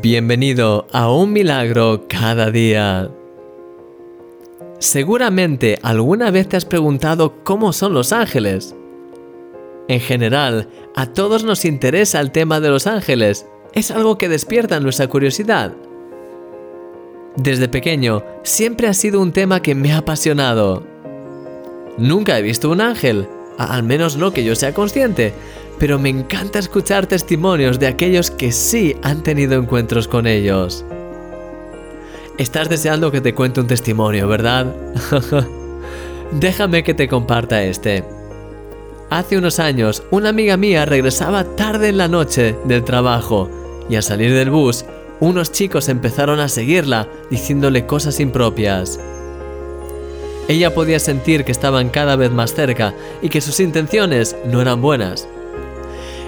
Bienvenido a un milagro cada día. Seguramente alguna vez te has preguntado cómo son los ángeles. En general, a todos nos interesa el tema de los ángeles. Es algo que despierta nuestra curiosidad. Desde pequeño, siempre ha sido un tema que me ha apasionado. Nunca he visto un ángel, al menos no que yo sea consciente, pero me encanta escuchar testimonios de aquellos que sí han tenido encuentros con ellos. Estás deseando que te cuente un testimonio, ¿verdad? Déjame que te comparta este. Hace unos años, una amiga mía regresaba tarde en la noche del trabajo y al salir del bus, unos chicos empezaron a seguirla diciéndole cosas impropias. Ella podía sentir que estaban cada vez más cerca y que sus intenciones no eran buenas.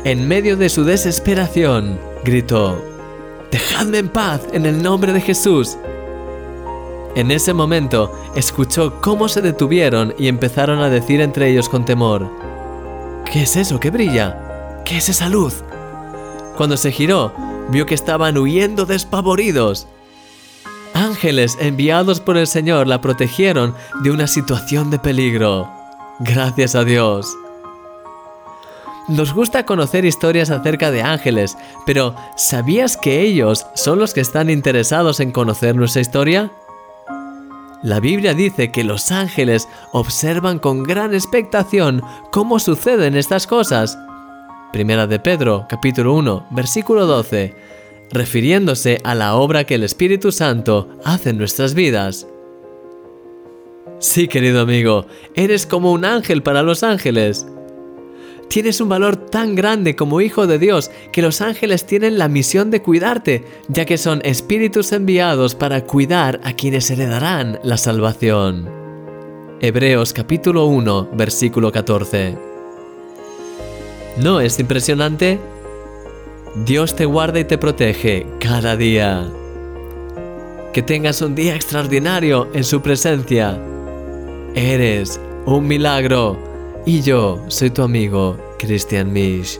En medio de su desesperación, gritó, Dejadme en paz en el nombre de Jesús. En ese momento, escuchó cómo se detuvieron y empezaron a decir entre ellos con temor, ¿Qué es eso que brilla? ¿Qué es esa luz? Cuando se giró, vio que estaban huyendo despavoridos. Ángeles enviados por el Señor la protegieron de una situación de peligro. Gracias a Dios. Nos gusta conocer historias acerca de ángeles, pero ¿sabías que ellos son los que están interesados en conocer nuestra historia? La Biblia dice que los ángeles observan con gran expectación cómo suceden estas cosas. Primera de Pedro, capítulo 1, versículo 12, refiriéndose a la obra que el Espíritu Santo hace en nuestras vidas. Sí, querido amigo, eres como un ángel para los ángeles. Tienes un valor tan grande como hijo de Dios que los ángeles tienen la misión de cuidarte, ya que son espíritus enviados para cuidar a quienes heredarán la salvación. Hebreos capítulo 1, versículo 14. ¿No es impresionante? Dios te guarda y te protege cada día. Que tengas un día extraordinario en su presencia. Eres un milagro y yo soy tu amigo Christian Misch.